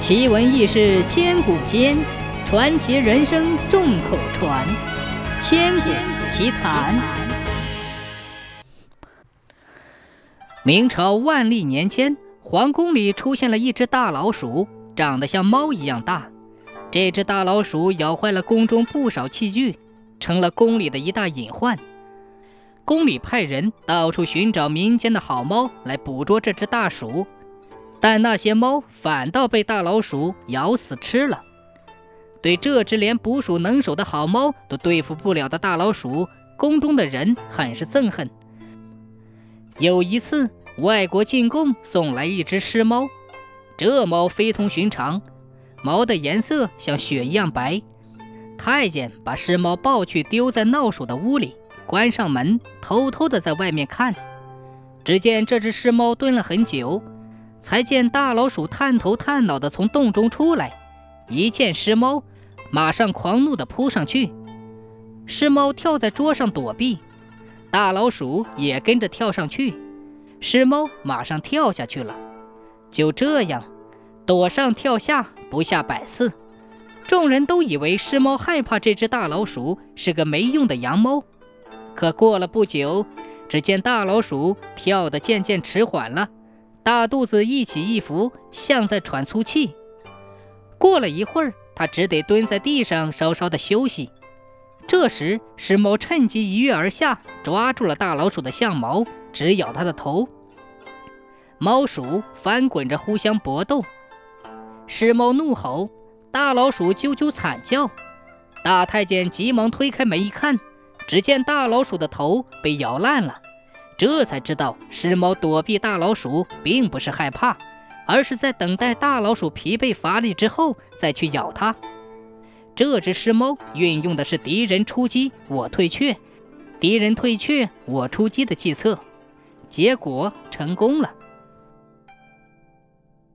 奇闻异事千古间，传奇人生众口传。千古奇谈。明朝万历年间，皇宫里出现了一只大老鼠，长得像猫一样大。这只大老鼠咬坏了宫中不少器具，成了宫里的一大隐患。宫里派人到处寻找民间的好猫来捕捉这只大鼠。但那些猫反倒被大老鼠咬死吃了。对这只连捕鼠能手的好猫都对付不了的大老鼠，宫中的人很是憎恨。有一次，外国进贡送来一只狮猫，这猫非同寻常，毛的颜色像雪一样白。太监把狮猫抱去丢在闹鼠的屋里，关上门，偷偷的在外面看。只见这只狮猫蹲了很久。才见大老鼠探头探脑地从洞中出来，一见尸猫，马上狂怒地扑上去。尸猫跳在桌上躲避，大老鼠也跟着跳上去，尸猫马上跳下去了。就这样，躲上跳下不下百次，众人都以为尸猫害怕这只大老鼠是个没用的洋猫。可过了不久，只见大老鼠跳得渐渐迟缓了。大肚子一起一伏，像在喘粗气。过了一会儿，他只得蹲在地上稍稍的休息。这时，石猫趁机一跃而下，抓住了大老鼠的象毛，直咬它的头。猫鼠翻滚着互相搏斗，石猫怒吼，大老鼠啾啾惨叫。大太监急忙推开门一看，只见大老鼠的头被咬烂了。这才知道，狮猫躲避大老鼠并不是害怕，而是在等待大老鼠疲惫乏力之后再去咬它。这只狮猫运用的是敌人出击我退却，敌人退却我出击的计策，结果成功了。